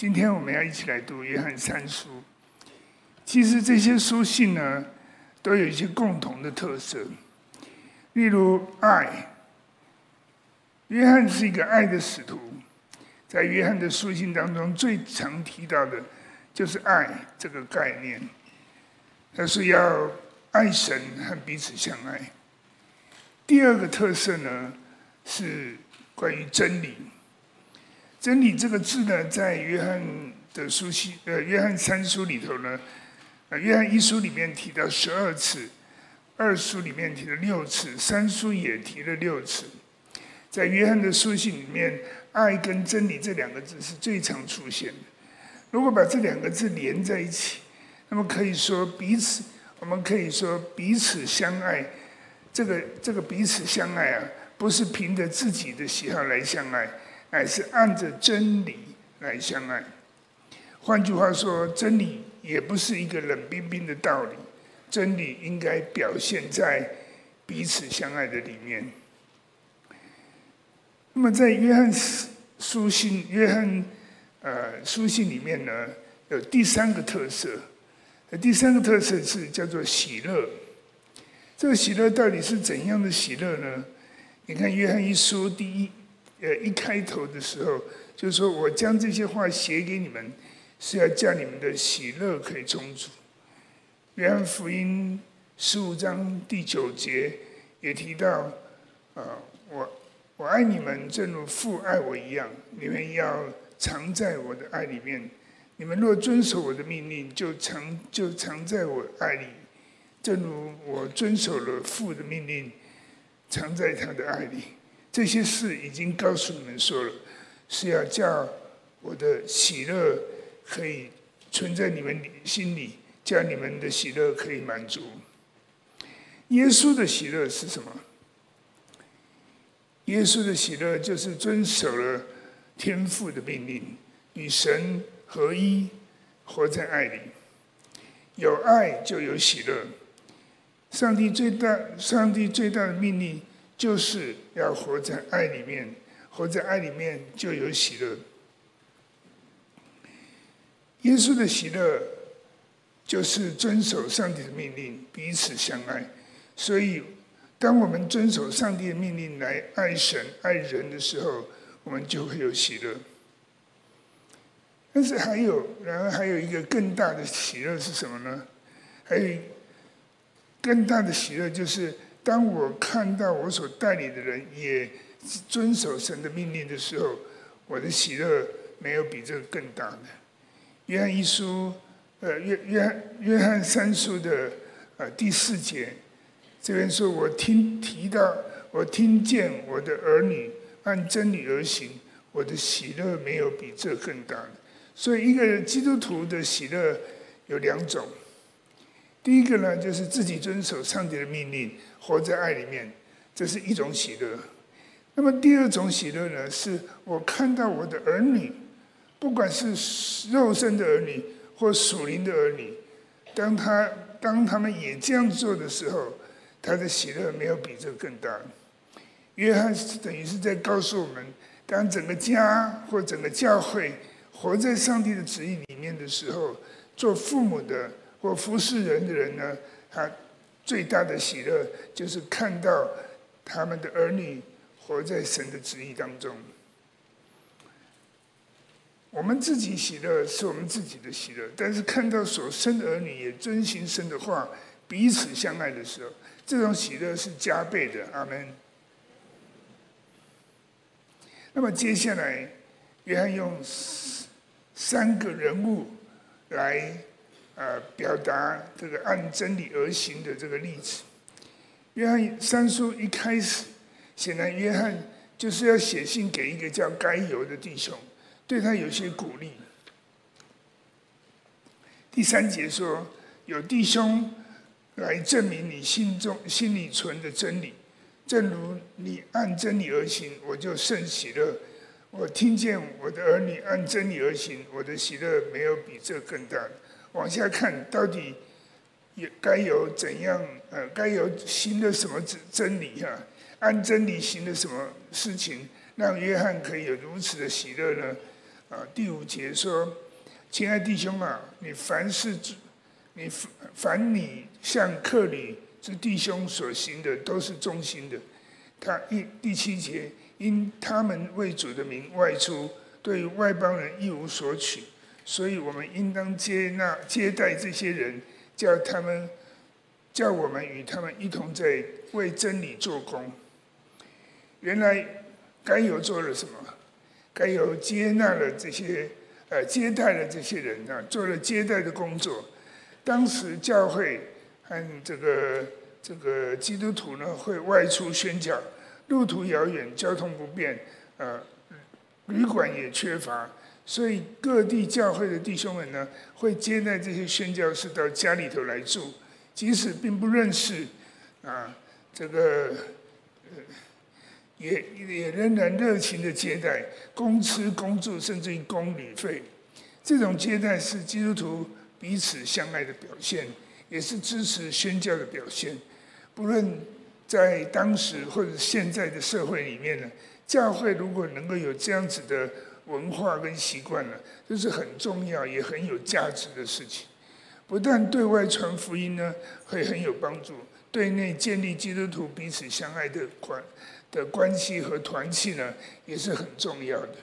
今天我们要一起来读约翰三书。其实这些书信呢，都有一些共同的特色，例如爱。约翰是一个爱的使徒，在约翰的书信当中，最常提到的就是爱这个概念。他是要爱神和彼此相爱。第二个特色呢，是关于真理。真理这个字呢，在约翰的书信，呃，约翰三书里头呢，呃，约翰一书里面提到十二次，二书里面提了六次，三书也提了六次。在约翰的书信里面，爱跟真理这两个字是最常出现的。如果把这两个字连在一起，那么可以说彼此，我们可以说彼此相爱。这个这个彼此相爱啊，不是凭着自己的喜好来相爱。乃是按着真理来相爱。换句话说，真理也不是一个冷冰冰的道理，真理应该表现在彼此相爱的里面。那么，在约翰书信、约翰呃书信里面呢，有第三个特色。第三个特色是叫做喜乐。这个喜乐到底是怎样的喜乐呢？你看约翰一书第一。呃，一开头的时候就是说，我将这些话写给你们，是要叫你们的喜乐可以充足。约翰福音十五章第九节也提到，啊、呃，我我爱你们，正如父爱我一样，你们要常在我的爱里面。你们若遵守我的命令，就常就常在我爱里，正如我遵守了父的命令，常在他的爱里。这些事已经告诉你们说了，是要叫我的喜乐可以存在你们心里，叫你们的喜乐可以满足。耶稣的喜乐是什么？耶稣的喜乐就是遵守了天父的命令，与神合一，活在爱里。有爱就有喜乐。上帝最大，上帝最大的命令。就是要活在爱里面，活在爱里面就有喜乐。耶稣的喜乐就是遵守上帝的命令，彼此相爱。所以，当我们遵守上帝的命令来爱神、爱人的时候，我们就会有喜乐。但是还有，然后还有一个更大的喜乐是什么呢？还有更大的喜乐就是。当我看到我所带领的人也遵守神的命令的时候，我的喜乐没有比这个更大的。约翰一书，呃，约约翰约翰三书的呃第四节，这边说我听提到，我听见我的儿女按真理而行，我的喜乐没有比这更大的。所以，一个基督徒的喜乐有两种。第一个呢，就是自己遵守上帝的命令，活在爱里面，这是一种喜乐。那么第二种喜乐呢，是我看到我的儿女，不管是肉身的儿女或属灵的儿女，当他当他们也这样做的时候，他的喜乐没有比这更大。约翰等于是在告诉我们，当整个家或整个教会活在上帝的旨意里面的时候，做父母的。或服侍人的人呢，他最大的喜乐就是看到他们的儿女活在神的旨意当中。我们自己喜乐是我们自己的喜乐，但是看到所生的儿女也遵行神的话，彼此相爱的时候，这种喜乐是加倍的。阿门。那么接下来，约翰用三个人物来。呃，表达这个按真理而行的这个例子。约翰三书一开始，显然约翰就是要写信给一个叫该犹的弟兄，对他有些鼓励。第三节说，有弟兄来证明你心中心里存的真理，正如你按真理而行，我就甚喜乐。我听见我的儿女按真理而行，我的喜乐没有比这更大的。往下看，到底也该有怎样？呃，该有行的什么真理哈？按真理行的什么事情，让约翰可以有如此的喜乐呢？啊，第五节说：“亲爱弟兄啊，你凡事，你凡你向客里之弟兄所行的，都是忠心的。”他一第七节，因他们为主的名外出，对外邦人一无所取，所以我们应当接纳接待这些人，叫他们叫我们与他们一同在为真理做工。原来该犹做了什么？该犹接纳了这些，呃，接待了这些人啊，做了接待的工作。当时教会和这个这个基督徒呢，会外出宣教，路途遥远，交通不便，呃，旅馆也缺乏，所以各地教会的弟兄们呢，会接待这些宣教士到家里头来住，即使并不认识，啊，这个。也也仍然热情的接待，供吃公住，甚至于供旅费。这种接待是基督徒彼此相爱的表现，也是支持宣教的表现。不论在当时或者现在的社会里面呢，教会如果能够有这样子的文化跟习惯呢，这是很重要也很有价值的事情。不但对外传福音呢，会很有帮助，对内建立基督徒彼此相爱的关的关系和团契呢，也是很重要的。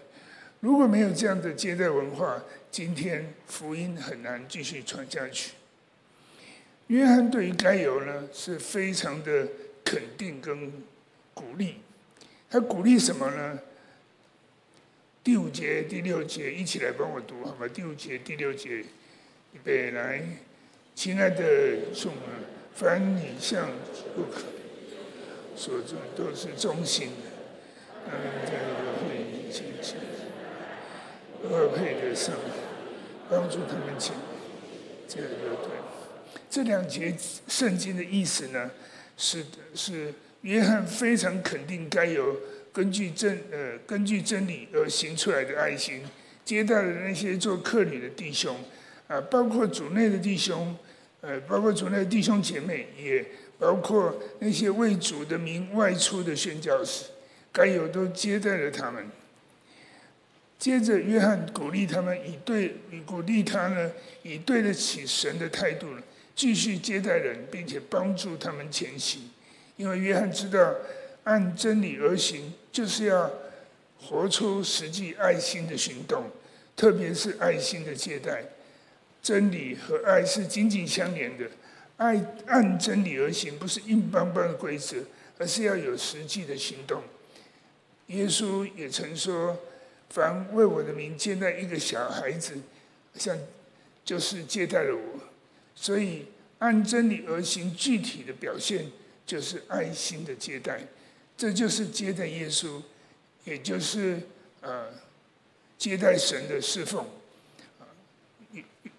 如果没有这样的接待文化，今天福音很难继续传下去。约翰对于该犹呢，是非常的肯定跟鼓励。他鼓励什么呢？第五节、第六节一起来帮我读好吗？第五节、第六节，预备来，亲爱的众啊，凡你向不可。所做都是忠心的，他们在这个会议前期，二配的上，帮助他们前，这个对。这两节圣经的意思呢，是，是约翰非常肯定该有根据真呃根据真理而行出来的爱心，接待了那些做客旅的弟兄，啊，包括主内的弟兄，呃，包括主内的弟兄姐妹也。包括那些为主的名外出的宣教士，该有都接待了他们。接着，约翰鼓励他们以对，以鼓励他呢，以对得起神的态度呢，继续接待人，并且帮助他们前行。因为约翰知道，按真理而行，就是要活出实际爱心的行动，特别是爱心的接待。真理和爱是紧紧相连的。爱按真理而行，不是硬邦邦的规则，而是要有实际的行动。耶稣也曾说：“凡为我的名接待一个小孩子，像就是接待了我。”所以按真理而行，具体的表现就是爱心的接待，这就是接待耶稣，也就是呃接待神的侍奉。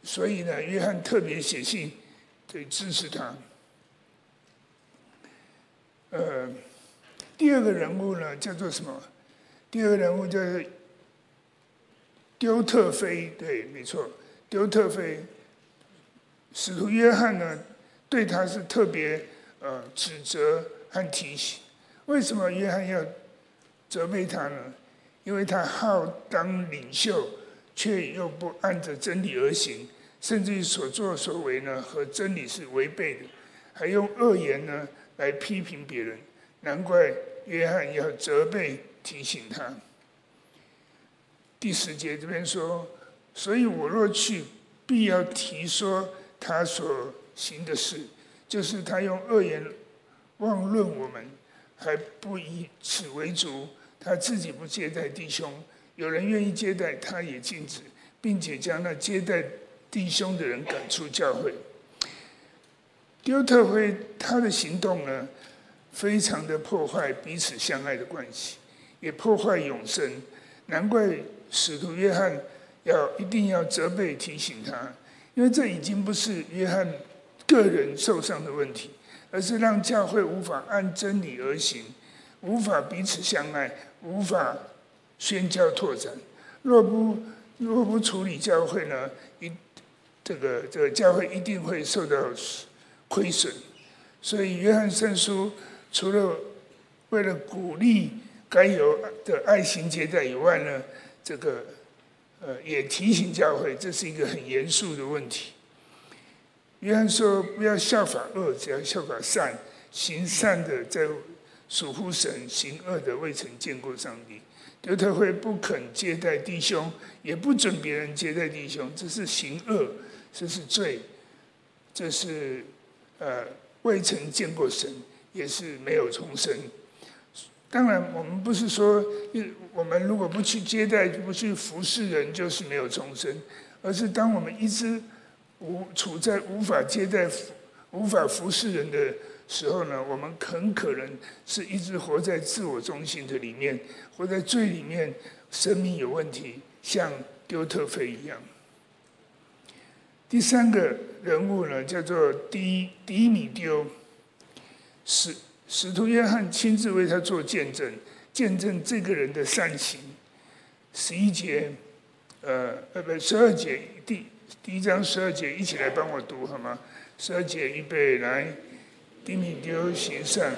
所以呢，约翰特别写信。可以支持他。呃，第二个人物呢，叫做什么？第二个人物叫做丢特腓，对，没错，丢特腓。使徒约翰呢，对他是特别呃指责和提醒。为什么约翰要责备他呢？因为他好当领袖，却又不按着真理而行。甚至于所作所为呢，和真理是违背的，还用恶言呢来批评别人，难怪约翰要责备提醒他。第十节这边说，所以我若去，必要提说他所行的事，就是他用恶言妄论我们，还不以此为足，他自己不接待弟兄，有人愿意接待，他也禁止，并且将那接待。弟兄的人赶出教会，丢特辉他的行动呢，非常的破坏彼此相爱的关系，也破坏永生。难怪使徒约翰要一定要责备提醒他，因为这已经不是约翰个人受伤的问题，而是让教会无法按真理而行，无法彼此相爱，无法宣教拓展。若不若不处理教会呢，一这个这个教会一定会受到亏损，所以约翰圣书除了为了鼓励该有的爱心接待以外呢，这个呃，也提醒教会，这是一个很严肃的问题。约翰说：“不要效法恶，只要效法善。行善的在属乎神，行恶的未曾见过上帝。”德特会不肯接待弟兄，也不准别人接待弟兄，这是行恶，这是罪，这是呃未曾见过神，也是没有重生。当然，我们不是说，我们如果不去接待、不去服侍人，就是没有重生，而是当我们一直无处在无法接待、无法服侍人的时候呢，我们很可能是一直活在自我中心的里面，活在罪里面，生命有问题，像丢特腓一样。第三个人物呢，叫做迪迪米丢，使。使徒约翰亲自为他做见证，见证这个人的善行。十一节，呃，呃，不，十二节，第第一章十二节，一起来帮我读好吗？十二节预备来，低米丢行善。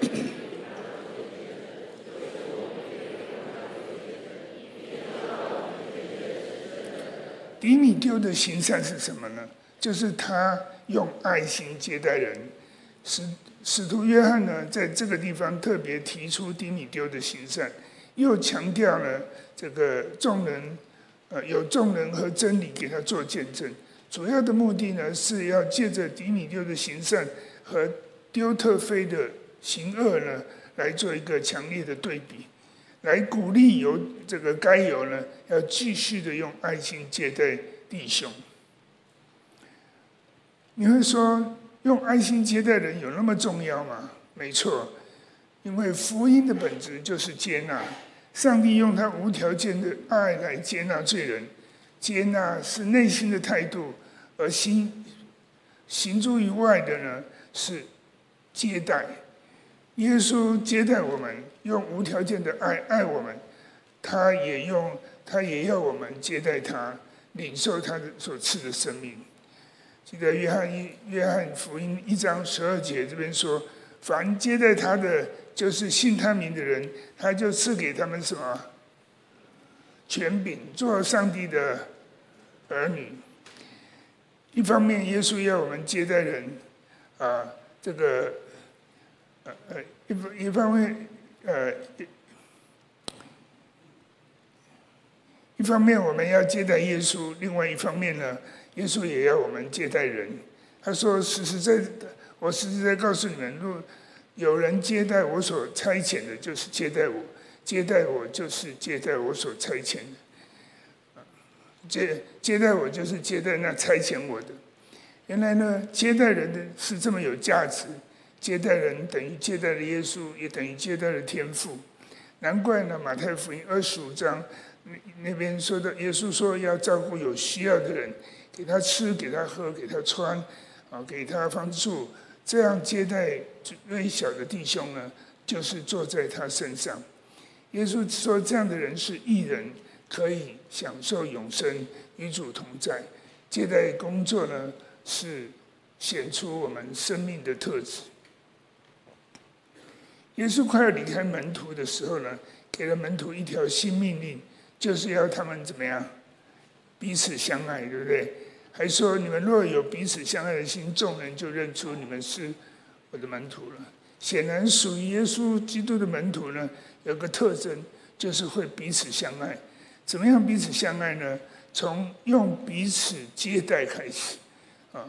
低米丢的行善是什么呢？就是他用爱心接待人，使使徒约翰呢，在这个地方特别提出低米丢的行善，又强调了这个众人，呃，有众人和真理给他做见证。主要的目的呢，是要借着迪米六的行善和丢特菲的行恶呢，来做一个强烈的对比，来鼓励有这个该犹呢，要继续的用爱心接待弟兄。你会说用爱心接待人有那么重要吗？没错，因为福音的本质就是接纳。上帝用他无条件的爱来接纳罪人，接纳是内心的态度，而行行诸于外的呢是接待。耶稣接待我们，用无条件的爱爱我们，他也用他也要我们接待他，领受他的所赐的生命。记得约翰一约翰福音一章十二节这边说，凡接待他的，就是信他名的人，他就赐给他们什么权柄，做上帝的儿女。一方面，耶稣要我们接待人，啊，这个，呃呃，一方一方面，呃，一方面我们要接待耶稣，另外一方面呢？耶稣也要我们接待人。他说：“实实在在，我实实在告诉你们，若有人接待我所差遣的，就是接待我；接待我，就是接待我所差遣的。接接待我，就是接待那差遣我的。原来呢，接待人的是这么有价值。接待人等于接待了耶稣，也等于接待了天父。难怪呢，马太福音二十五章那那边说的，耶稣说要照顾有需要的人。”给他吃，给他喝，给他穿，啊，给他帮助，这样接待微小的弟兄呢，就是坐在他身上。耶稣说，这样的人是义人，可以享受永生，与主同在。接待工作呢，是显出我们生命的特质。耶稣快要离开门徒的时候呢，给了门徒一条新命令，就是要他们怎么样？彼此相爱，对不对？还说你们若有彼此相爱的心，众人就认出你们是我的门徒了。显然，属于耶稣基督的门徒呢，有个特征，就是会彼此相爱。怎么样彼此相爱呢？从用彼此接待开始，啊，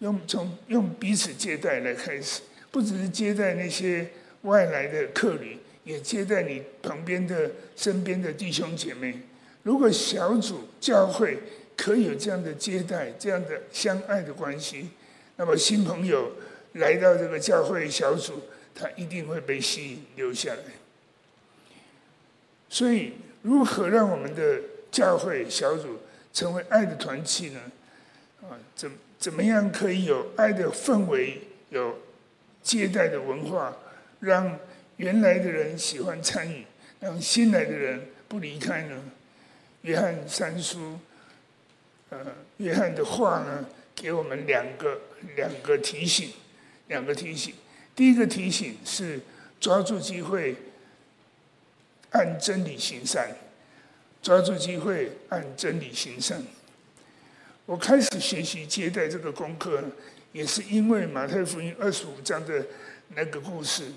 用从用彼此接待来开始，不只是接待那些外来的客旅，也接待你旁边的、身边的弟兄姐妹。如果小组教会可以有这样的接待、这样的相爱的关系，那么新朋友来到这个教会小组，他一定会被吸引留下来。所以，如何让我们的教会小组成为爱的团契呢？啊，怎怎么样可以有爱的氛围、有接待的文化，让原来的人喜欢参与，让新来的人不离开呢？约翰三书，呃，约翰的话呢，给我们两个两个提醒，两个提醒。第一个提醒是抓住机会，按真理行善，抓住机会按真理行善。我开始学习接待这个功课，也是因为马太福音二十五章的那个故事。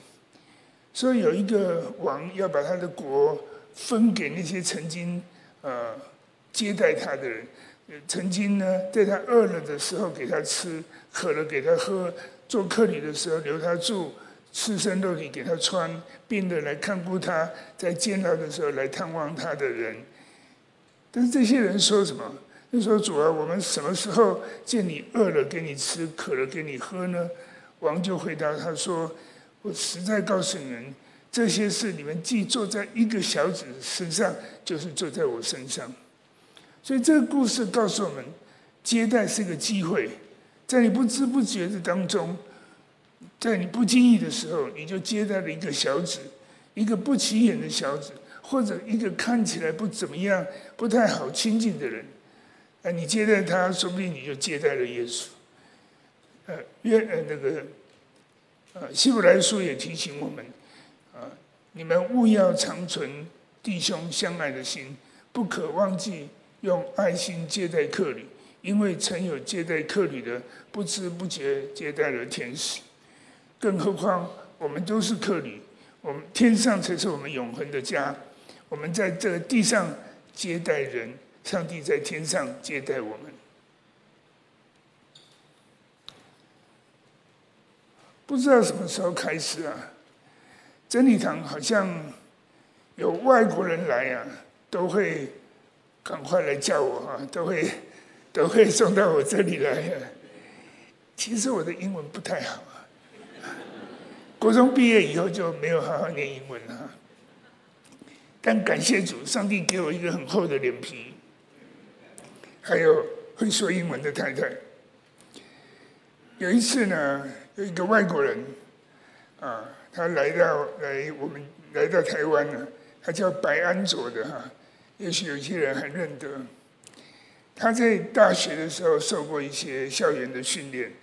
所以有一个王要把他的国分给那些曾经呃接待他的人，曾经呢在他饿了的时候给他吃，渴了给他喝，做客旅的时候留他住，赤身露体给他穿，病的来看顾他，在监牢的时候来探望他的人。但是这些人说什么？就说主啊，我们什么时候见你饿了给你吃，渴了给你喝呢？王就回答他说。我实在告诉你们，这些事你们既做在一个小子身上，就是做在我身上。所以这个故事告诉我们，接待是个机会，在你不知不觉的当中，在你不经意的时候，你就接待了一个小子，一个不起眼的小子，或者一个看起来不怎么样、不太好亲近的人。啊，你接待他，说不定你就接待了耶稣。呃，约呃那个。呃，希伯来书也提醒我们，啊，你们务要长存弟兄相爱的心，不可忘记用爱心接待客旅，因为曾有接待客旅的，不知不觉接待了天使。更何况我们都是客旅，我们天上才是我们永恒的家。我们在这个地上接待人，上帝在天上接待我们。不知道什么时候开始啊，真理堂好像有外国人来、啊，都会赶快来叫我哈、都会都会送到我这里来、其实我的英文不太好啊，国中毕业以后就没有好好念英文了。但感谢主，上帝给我一个很厚的脸皮，还有会说英文的太太。有一次呢。有一个外国人，啊，他来到来我们来到台湾了，他叫白安卓的哈，也许有些人还认得。他在大学的时候受过一些校园的训练，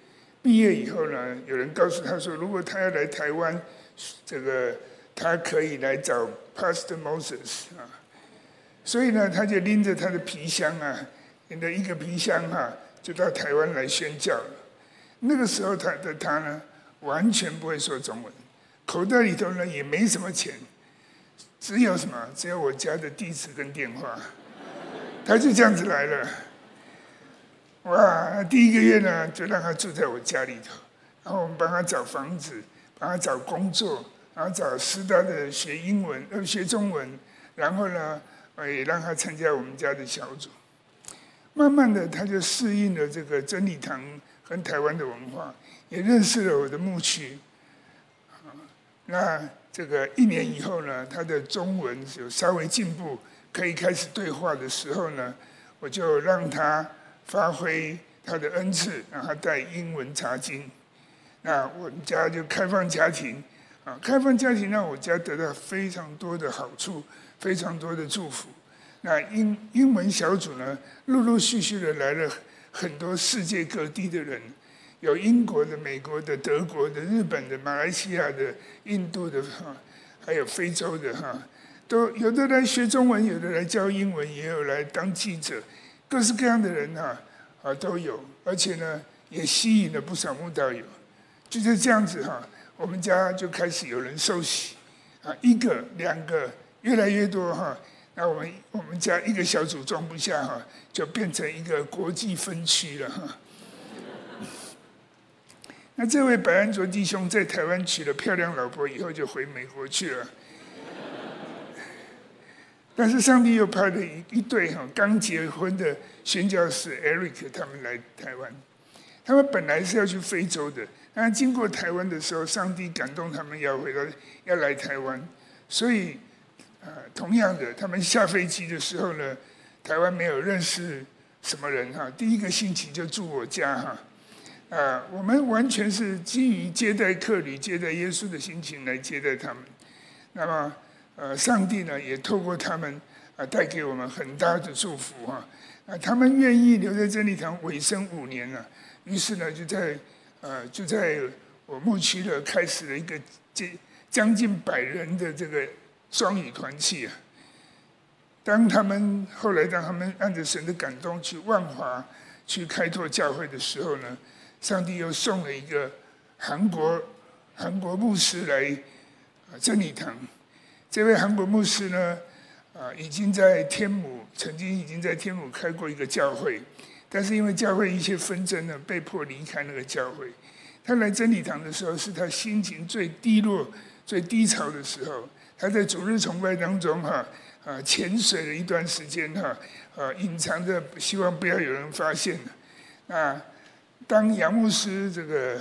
毕业以后呢，有人告诉他说，如果他要来台湾，这个他可以来找 Pastor Moses 啊，所以呢，他就拎着他的皮箱啊，拎着一个皮箱哈，就到台湾来宣教了。那个时候他的他呢，完全不会说中文，口袋里头呢也没什么钱，只有什么？只有我家的地址跟电话，他就这样子来了。哇，第一个月呢就让他住在我家里头，然后我们帮他找房子，帮他找工作，然后找师大的学英文呃学中文，然后呢也让他参加我们家的小组。慢慢的他就适应了这个真理堂。跟台湾的文化，也认识了我的牧区。那这个一年以后呢，他的中文有稍微进步，可以开始对话的时候呢，我就让他发挥他的恩赐，让他带英文查经。那我们家就开放家庭，啊，开放家庭让我家得到非常多的好处，非常多的祝福。那英英文小组呢，陆陆续续的来了。很多世界各地的人，有英国的、美国的、德国的、日本的、马来西亚的、印度的哈，还有非洲的哈，都有的来学中文，有的来教英文，也有来当记者，各式各样的人哈啊都有，而且呢也吸引了不少慕道友，就是这样子哈，我们家就开始有人受洗啊，一个、两个，越来越多哈。那我们我们家一个小组装不下哈，就变成一个国际分区了哈。那这位白安卓弟兄在台湾娶了漂亮老婆以后，就回美国去了。但是上帝又派了一一对哈刚结婚的宣教士 Eric 他们来台湾，他们本来是要去非洲的，但经过台湾的时候，上帝感动他们要回到要来台湾，所以。啊，同样的，他们下飞机的时候呢，台湾没有认识什么人哈，第一个星期就住我家哈，啊，我们完全是基于接待客旅、接待耶稣的心情来接待他们。那么，呃，上帝呢也透过他们啊带给我们很大的祝福哈，啊，他们愿意留在真理堂委身五年了，于是呢就在呃就在我牧区的开始了一个接将近百人的这个。双语团契啊。当他们后来当他们按着神的感动去万华去开拓教会的时候呢，上帝又送了一个韩国韩国牧师来真理堂。这位韩国牧师呢，啊已经在天母曾经已经在天母开过一个教会，但是因为教会一些纷争呢，被迫离开那个教会。他来真理堂的时候，是他心情最低落、最低潮的时候。他在主日崇拜当中，哈啊潜水了一段时间，哈啊隐藏着，希望不要有人发现。啊，当杨牧师这个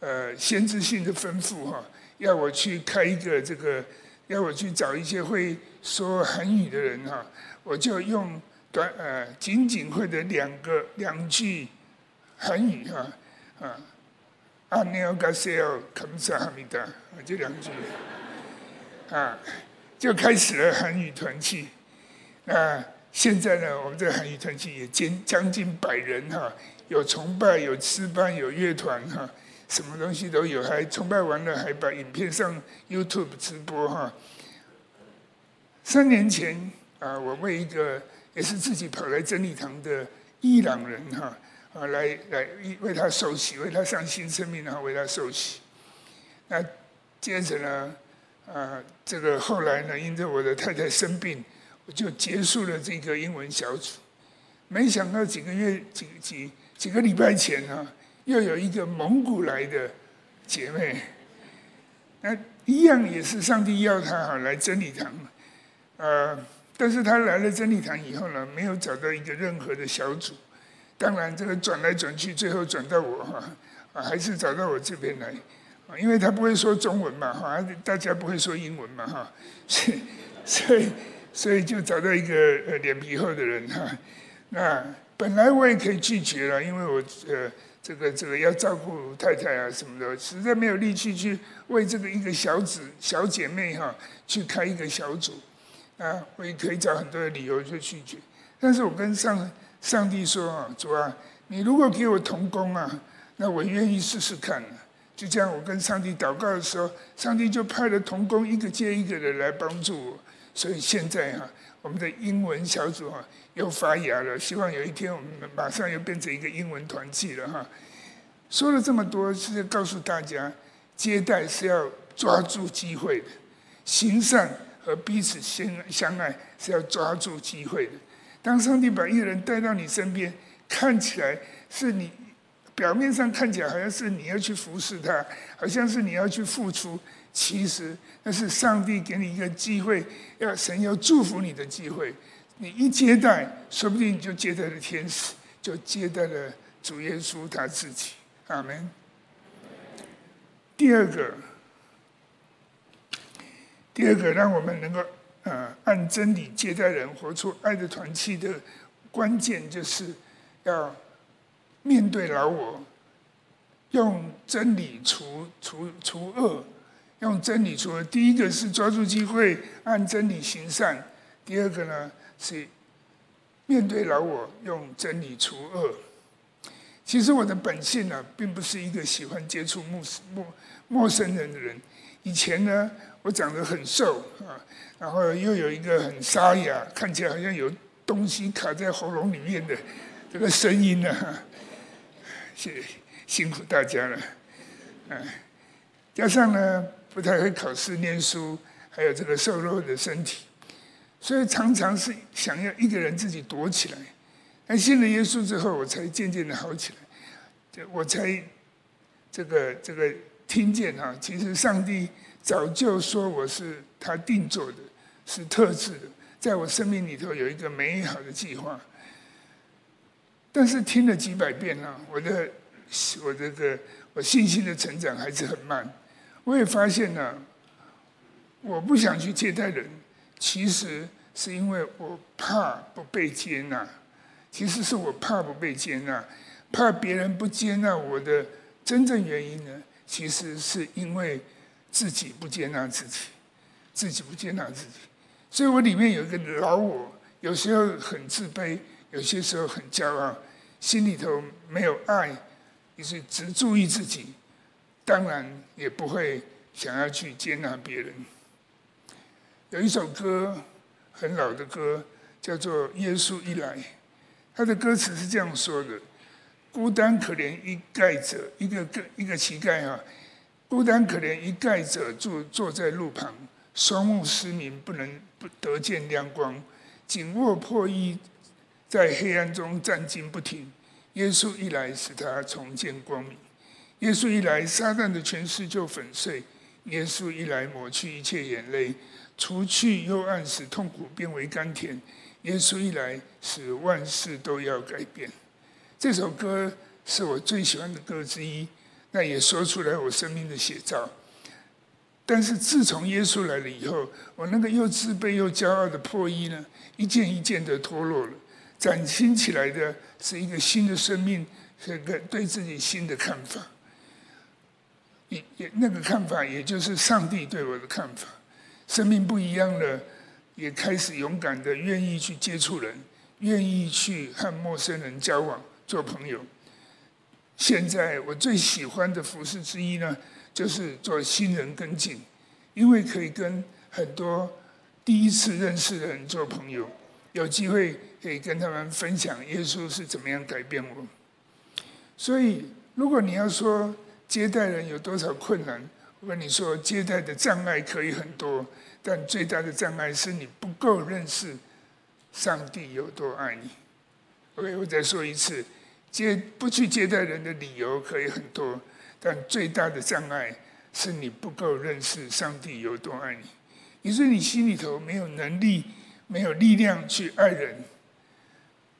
呃先知性的吩咐，哈，要我去开一个这个，要我去找一些会说韩语的人，哈，我就用短呃仅仅会的两个两句韩语，哈啊。阿尼奥加西奥卡姆萨哈米达，这两句，啊，就开始了韩语团契。啊，现在呢，我们这个韩语团契也将将近百人哈，有崇拜，有诗班，有乐团哈，什么东西都有。还崇拜完了，还把影片上 YouTube 直播哈。三年前啊，我为一个也是自己跑来真理堂的伊朗人哈。啊，来来为他受洗，为他上新生命，然后为他受洗。那接着呢，啊，这个后来呢，因着我的太太生病，我就结束了这个英文小组。没想到几个月、几几几个礼拜前啊，又有一个蒙古来的姐妹，那一样也是上帝要她哈来真理堂，呃，但是她来了真理堂以后呢，没有找到一个任何的小组。当然，这个转来转去，最后转到我哈，啊，还是找到我这边来，啊，因为她不会说中文嘛，哈，大家不会说英文嘛，哈，所以，所以，所以就找到一个呃脸皮厚的人哈。那本来我也可以拒绝了，因为我呃这个这个要照顾太太啊什么的，实在没有力气去为这个一个小子小姐妹哈去开一个小组，啊，我也可以找很多的理由去拒绝，但是我跟上。上帝说：“啊，主啊，你如果给我同工啊，那我愿意试试看。”就这样，我跟上帝祷告的时候，上帝就派了同工一个接一个的来帮助我。所以现在哈，我们的英文小组哈又发芽了。希望有一天我们马上又变成一个英文团契了哈。说了这么多，是要告诉大家，接待是要抓住机会的，行善和彼此相相爱是要抓住机会的。当上帝把一个人带到你身边，看起来是你表面上看起来好像是你要去服侍他，好像是你要去付出，其实那是上帝给你一个机会，要神要祝福你的机会。你一接待，说不定你就接待了天使，就接待了主耶稣他自己。阿门。第二个，第二个，让我们能够。呃，按真理接待人，活出爱的团契的关键，就是要面对老我，用真理除除除恶，用真理除恶。第一个是抓住机会按真理行善，第二个呢是面对老我，用真理除恶。其实我的本性呢，并不是一个喜欢接触陌陌陌生人的人。以前呢，我长得很瘦啊。然后又有一个很沙哑，看起来好像有东西卡在喉咙里面的这个声音呢，谢辛苦大家了，嗯，加上呢不太会考试念书，还有这个瘦弱的身体，所以常常是想要一个人自己躲起来。但信了耶稣之后，我才渐渐的好起来，我才这个这个听见哈，其实上帝早就说我是他定做的。是特质的，在我生命里头有一个美好的计划。但是听了几百遍了，我的我这个我信心的成长还是很慢。我也发现呢，我不想去接待人，其实是因为我怕不被接纳。其实是我怕不被接纳，怕别人不接纳我的真正原因呢，其实是因为自己不接纳自己，自己不接纳自己。所以我里面有一个老我，有时候很自卑，有些时候很骄傲，心里头没有爱，于是只注意自己，当然也不会想要去接纳别人。有一首歌，很老的歌，叫做《耶稣一来》。他的歌词是这样说的：孤单可怜一丐者，一个个一个乞丐啊，孤单可怜一丐者坐坐在路旁，双目失明，不能不得见亮光，紧握破衣，在黑暗中战兢不停。耶稣一来，使他重见光明；耶稣一来，撒旦的权势就粉碎；耶稣一来，抹去一切眼泪，除去幽暗，使痛苦变为甘甜；耶稣一来，使万事都要改变。这首歌是我最喜欢的歌之一，那也说出来我生命的写照。但是自从耶稣来了以后，我那个又自卑又骄傲的破衣呢，一件一件的脱落了。崭新起来的是一个新的生命，是个对自己新的看法。也也那个看法，也就是上帝对我的看法。生命不一样了，也开始勇敢的愿意去接触人，愿意去和陌生人交往、做朋友。现在我最喜欢的服事之一呢，就是做新人跟进，因为可以跟很多第一次认识的人做朋友，有机会。可以跟他们分享耶稣是怎么样改变我。所以，如果你要说接待人有多少困难，我跟你说，接待的障碍可以很多，但最大的障碍是你不够认识上帝有多爱你。OK，我再说一次，接不去接待人的理由可以很多，但最大的障碍是你不够认识上帝有多爱你。你说你心里头没有能力、没有力量去爱人。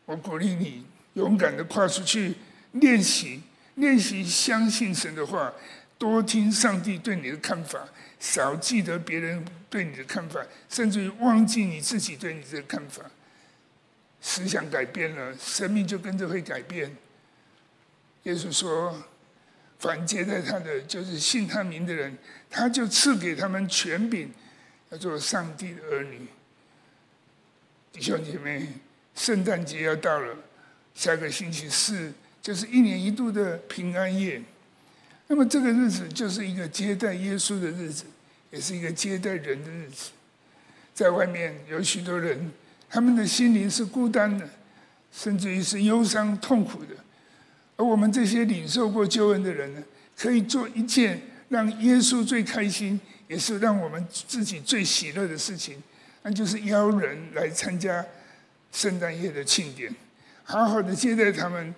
我鼓励你勇敢的跨出去练习，练习相信神的话，多听上帝对你的看法，少记得别人对你的看法，甚至于忘记你自己对你的看法。思想改变了，生命就跟着会改变。耶稣说：“凡接待他的，就是信他名的人，他就赐给他们权柄，要做上帝的儿女。”弟兄姐妹。圣诞节要到了，下个星期四就是一年一度的平安夜。那么这个日子就是一个接待耶稣的日子，也是一个接待人的日子。在外面有许多人，他们的心灵是孤单的，甚至于是忧伤痛苦的。而我们这些领受过救恩的人呢，可以做一件让耶稣最开心，也是让我们自己最喜乐的事情，那就是邀人来参加。圣诞夜的庆典，好好的接待他们，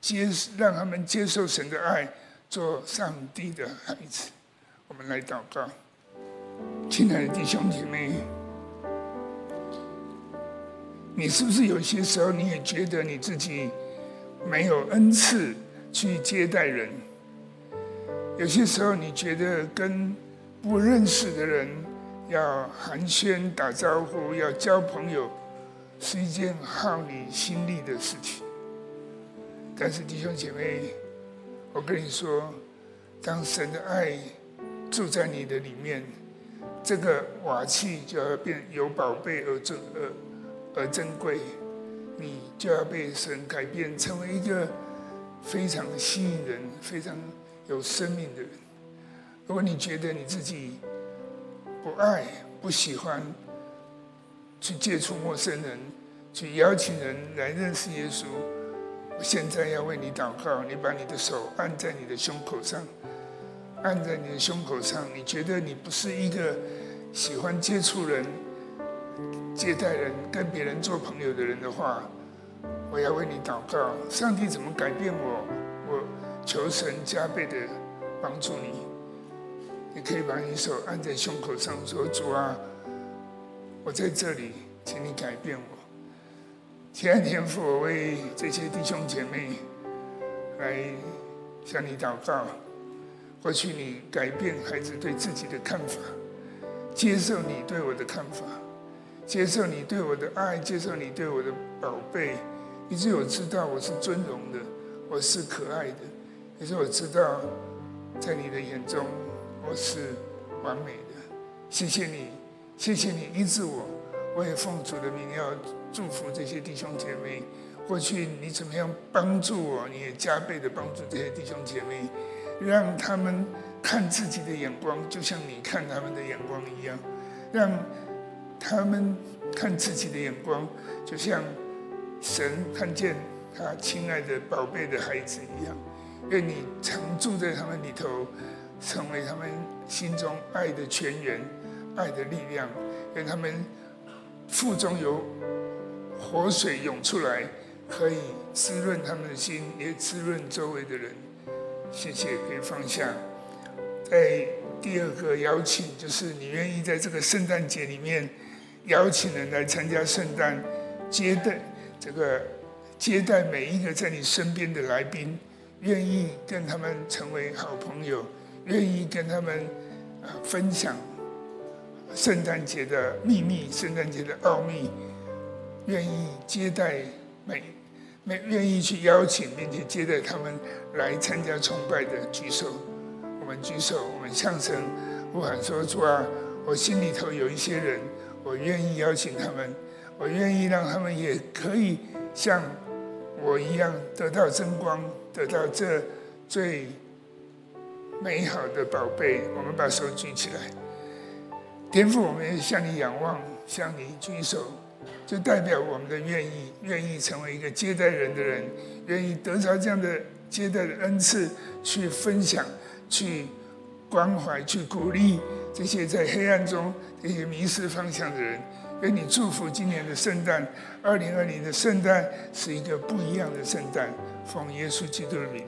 接让他们接受神的爱，做上帝的孩子。我们来祷告，亲爱的弟兄姐妹，你是不是有些时候你也觉得你自己没有恩赐去接待人？有些时候你觉得跟不认识的人要寒暄打招呼，要交朋友。是一件耗你心力的事情，但是弟兄姐妹，我跟你说，当神的爱住在你的里面，这个瓦器就要变有宝贝而珍而而珍贵，你就要被神改变，成为一个非常吸引人、非常有生命的人。如果你觉得你自己不爱、不喜欢，去接触陌生人，去邀请人来认识耶稣。现在要为你祷告，你把你的手按在你的胸口上，按在你的胸口上。你觉得你不是一个喜欢接触人、接待人、跟别人做朋友的人的话，我要为你祷告。上帝怎么改变我？我求神加倍的帮助你。你可以把你手按在胸口上，说：“主啊。”我在这里，请你改变我。亲爱天父，我为这些弟兄姐妹来向你祷告。或许你改变孩子对自己的看法，接受你对我的看法，接受你对我的爱，接受你对我的宝贝，以致我知道我是尊荣的，我是可爱的，以致我知道在你的眼中我是完美的。谢谢你。谢谢你医治我，我也奉主的名要祝福这些弟兄姐妹。过去你怎么样帮助我，你也加倍的帮助这些弟兄姐妹，让他们看自己的眼光就像你看他们的眼光一样，让他们看自己的眼光，就像神看见他亲爱的宝贝的孩子一样。愿你常住在他们里头，成为他们心中爱的泉源、爱的力量。愿他们腹中有活水涌出来，可以滋润他们的心，也滋润周围的人。谢谢，可以放下。在第二个邀请，就是你愿意在这个圣诞节里面邀请人来参加圣诞，接待这个接待每一个在你身边的来宾，愿意跟他们成为好朋友，愿意跟他们分享圣诞节的秘密、圣诞节的奥秘，愿意接待每。没愿意去邀请并且接待他们来参加崇拜的举手，我们举手，我们向神呼喊说：主啊，我心里头有一些人，我愿意邀请他们，我愿意让他们也可以像我一样得到真光，得到这最美好的宝贝。我们把手举起来，天父，我们向你仰望，向你举手。就代表我们的愿意，愿意成为一个接待人的人，愿意得着这样的接待的恩赐，去分享，去关怀，去鼓励这些在黑暗中这些迷失方向的人。愿你祝福今年的圣诞，二零二零的圣诞是一个不一样的圣诞。奉耶稣基督的名。